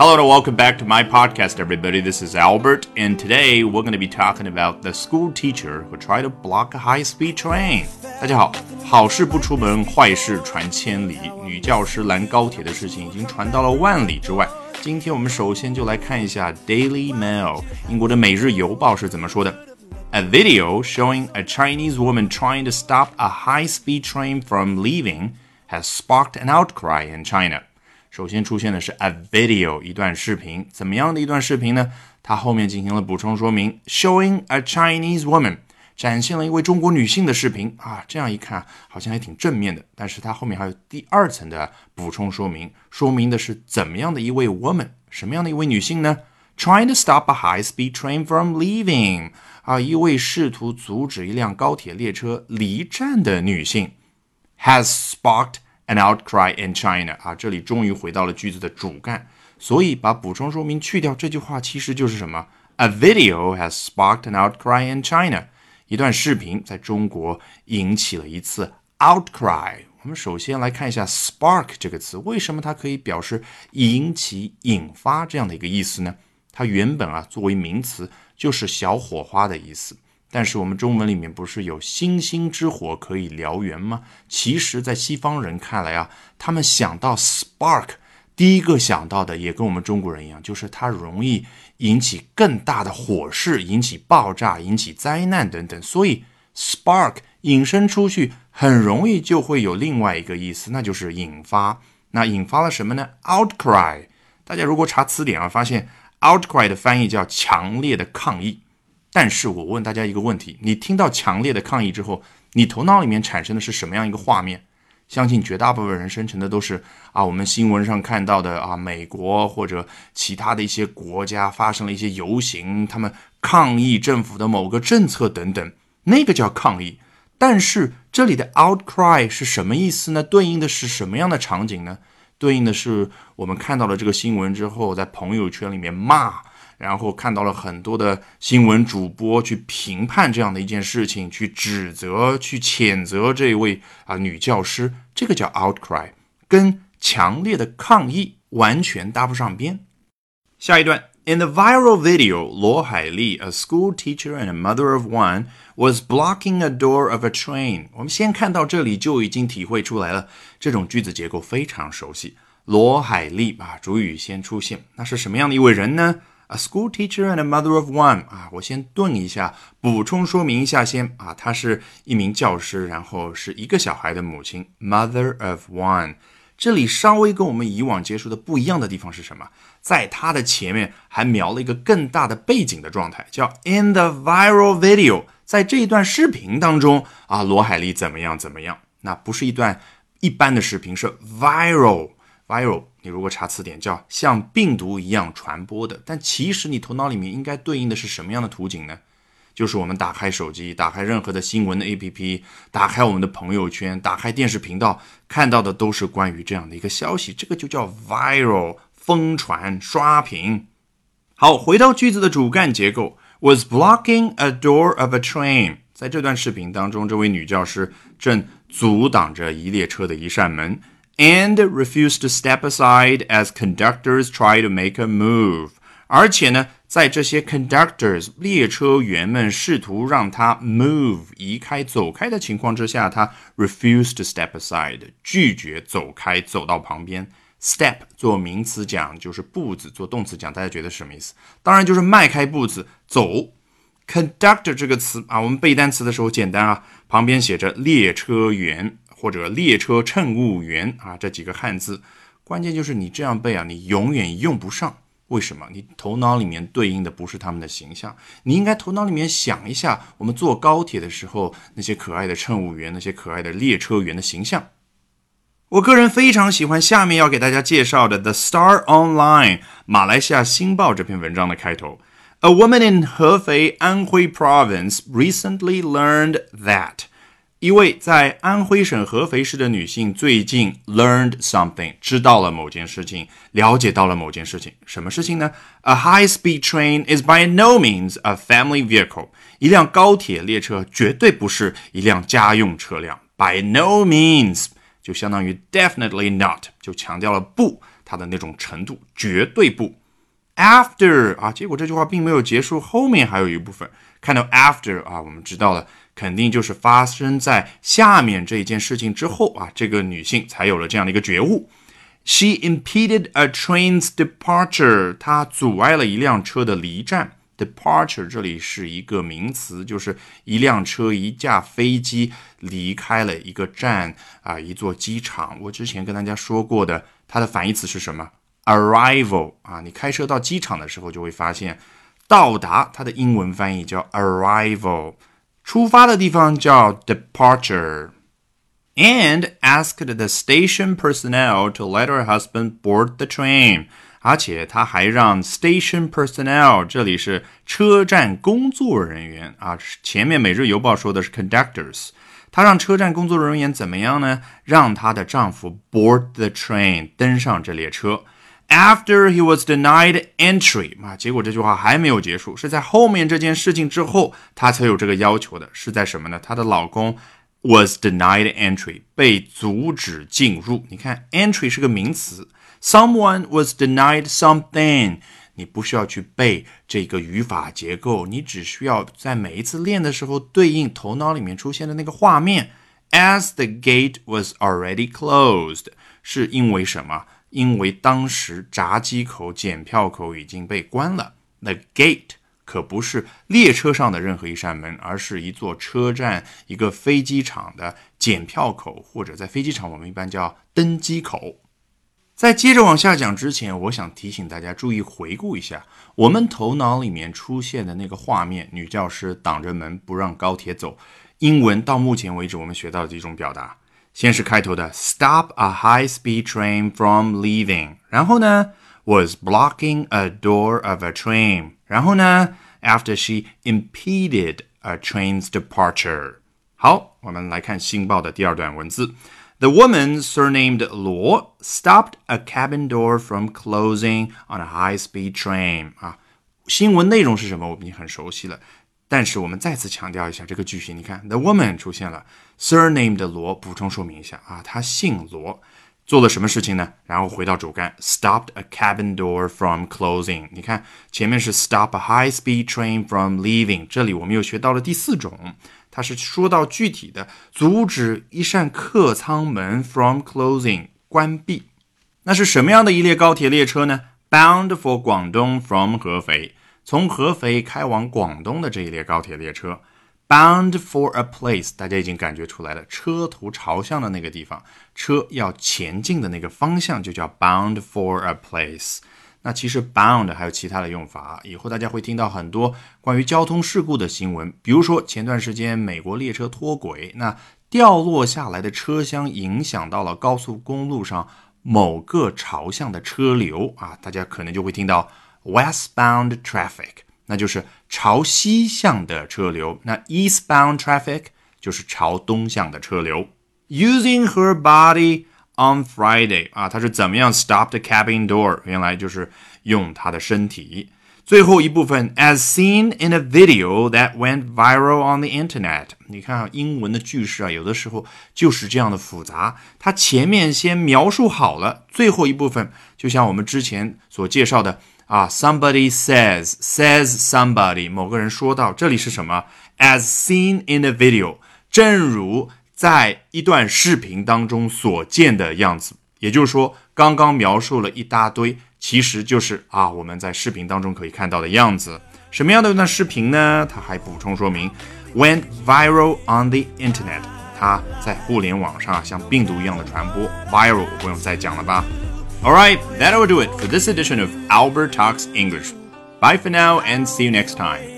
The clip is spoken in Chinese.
Hello and welcome back to my podcast, everybody. This is Albert, and today we're going to be talking about the school teacher who tried to block a high-speed train. 大家好，好事不出门，坏事传千里。女教师拦高铁的事情已经传到了万里之外。今天我们首先就来看一下 Daily Mail，英国的《每日邮报》是怎么说的。A video showing a Chinese woman trying to stop a high-speed train from leaving has sparked an outcry in China. 首先出现的是 a video 一段视频，怎么样的一段视频呢？它后面进行了补充说明，showing a Chinese woman 展现了一位中国女性的视频啊，这样一看好像还挺正面的，但是它后面还有第二层的补充说明，说明的是怎么样的一位 woman，什么样的一位女性呢？Trying to stop a high-speed train from leaving 啊，一位试图阻止一辆高铁列车离站的女性，has sparked。An outcry in China 啊，这里终于回到了句子的主干，所以把补充说明去掉，这句话其实就是什么？A video has sparked an outcry in China，一段视频在中国引起了一次 outcry。我们首先来看一下 spark 这个词，为什么它可以表示引起、引发这样的一个意思呢？它原本啊作为名词就是小火花的意思。但是我们中文里面不是有星星之火可以燎原吗？其实，在西方人看来啊，他们想到 spark，第一个想到的也跟我们中国人一样，就是它容易引起更大的火势，引起爆炸，引起灾难等等。所以 spark 引申出去，很容易就会有另外一个意思，那就是引发。那引发了什么呢？outcry。大家如果查词典啊，发现 outcry 的翻译叫强烈的抗议。但是我问大家一个问题：你听到强烈的抗议之后，你头脑里面产生的是什么样一个画面？相信绝大部分人生成的都是啊，我们新闻上看到的啊，美国或者其他的一些国家发生了一些游行，他们抗议政府的某个政策等等，那个叫抗议。但是这里的 outcry 是什么意思呢？对应的是什么样的场景呢？对应的是我们看到了这个新闻之后，在朋友圈里面骂。然后看到了很多的新闻主播去评判这样的一件事情，去指责、去谴责这位啊女教师，这个叫 outcry，跟强烈的抗议完全搭不上边。下一段，In the viral video，罗海丽，a school teacher and a mother of one，was blocking a door of a train。我们先看到这里就已经体会出来了，这种句子结构非常熟悉。罗海丽啊，主语先出现，那是什么样的一位人呢？A school teacher and a mother of one 啊，我先顿一下，补充说明一下先啊，她是一名教师，然后是一个小孩的母亲，mother of one。这里稍微跟我们以往接触的不一样的地方是什么？在它的前面还描了一个更大的背景的状态，叫 in the viral video，在这一段视频当中啊，罗海丽怎么样怎么样？那不是一段一般的视频，是 viral。viral，你如果查词典叫像病毒一样传播的，但其实你头脑里面应该对应的是什么样的图景呢？就是我们打开手机，打开任何的新闻的 APP，打开我们的朋友圈，打开电视频道，看到的都是关于这样的一个消息，这个就叫 viral，疯传刷屏。好，回到句子的主干结构，was blocking a door of a train。在这段视频当中，这位女教师正阻挡着一列车的一扇门。And refuse to step aside as conductors try to make a move。而且呢，在这些 conductors 列车员们试图让他 move 移开走开的情况之下，他 refuse to step aside 拒绝走开走到旁边。step 做名词讲就是步子，做动词讲大家觉得什么意思？当然就是迈开步子走。conductor 这个词啊，我们背单词的时候简单啊，旁边写着列车员。或者列车乘务员啊，这几个汉字，关键就是你这样背啊，你永远用不上。为什么？你头脑里面对应的不是他们的形象，你应该头脑里面想一下，我们坐高铁的时候那些可爱的乘务员，那些可爱的列车员的形象。我个人非常喜欢下面要给大家介绍的《The Star Online》马来西亚新报这篇文章的开头。A woman in Hefei, Anhui Province recently learned that. 一位在安徽省合肥市的女性最近 learned something，知道了某件事情，了解到了某件事情。什么事情呢？A high-speed train is by no means a family vehicle。一辆高铁列车绝对不是一辆家用车辆。By no means 就相当于 definitely not，就强调了不。它的那种程度，绝对不。After 啊，结果这句话并没有结束，后面还有一部分。看到 after 啊，我们知道了，肯定就是发生在下面这一件事情之后啊，这个女性才有了这样的一个觉悟。She impeded a train's departure，她阻碍了一辆车的离站。Departure 这里是一个名词，就是一辆车、一架飞机离开了一个站啊，一座机场。我之前跟大家说过的，它的反义词是什么？Arrival 啊，你开车到机场的时候就会发现，到达它的英文翻译叫 arrival，出发的地方叫 departure。And asked the station personnel to let her husband board the train. 而且他还让 station personnel，这里是车站工作人员啊。前面《每日邮报》说的是 conductors，他让车站工作人员怎么样呢？让她的丈夫 board the train，登上这列车。After he was denied entry，啊，结果这句话还没有结束，是在后面这件事情之后，她才有这个要求的。是在什么呢？她的老公 was denied entry，被阻止进入。你看，entry 是个名词。Someone was denied something。你不需要去背这个语法结构，你只需要在每一次练的时候对应头脑里面出现的那个画面。As the gate was already closed，是因为什么？因为当时闸机口、检票口已经被关了。The gate 可不是列车上的任何一扇门，而是一座车站、一个飞机场的检票口，或者在飞机场我们一般叫登机口。在接着往下讲之前，我想提醒大家注意回顾一下我们头脑里面出现的那个画面：女教师挡着门不让高铁走。英文到目前为止我们学到的几种表达，先是开头的 "stop a high-speed train from leaving"，然后呢 "was blocking a door of a train"，然后呢 "after she impeded a train's departure"。好，我们来看新报的第二段文字。The woman, surnamed Luo, stopped a cabin door from closing on a high-speed train. 啊，新闻内容是什么？我们已经很熟悉了。 但是我们再次强调一下这个句型。你看，the woman 出现了，surnamed 罗补充说明一下啊，她姓罗，做了什么事情呢？然后回到主干，stopped a cabin door from closing。你看前面是 stop a high-speed train from leaving，这里我们又学到了第四种。它是说到具体的，阻止一扇客舱门 from closing 关闭。那是什么样的一列高铁列车呢？Bound for 广东 from 合肥，从合肥开往广东的这一列高铁列车。Bound for a place，大家已经感觉出来了，车头朝向的那个地方，车要前进的那个方向就叫 bound for a place。那其实 bound 还有其他的用法，以后大家会听到很多关于交通事故的新闻，比如说前段时间美国列车脱轨，那掉落下来的车厢影响到了高速公路上某个朝向的车流啊，大家可能就会听到 westbound traffic，那就是朝西向的车流，那 eastbound traffic 就是朝东向的车流。Using her body On Friday 啊，他是怎么样 stop the cabin door？原来就是用他的身体。最后一部分，as seen in a video that went viral on the internet。你看啊，英文的句式啊，有的时候就是这样的复杂。它前面先描述好了，最后一部分就像我们之前所介绍的啊，somebody says says somebody，某个人说到，这里是什么？as seen in a video，正如。在一段视频当中所见的样子，也就是说，刚刚描述了一大堆，其实就是啊，我们在视频当中可以看到的样子。什么样的一段视频呢？他还补充说明，went viral on the internet，它在互联网上像病毒一样的传播。viral 不用再讲了吧？All right, that will do it for this edition of Albert Talks English. Bye for now and see you next time.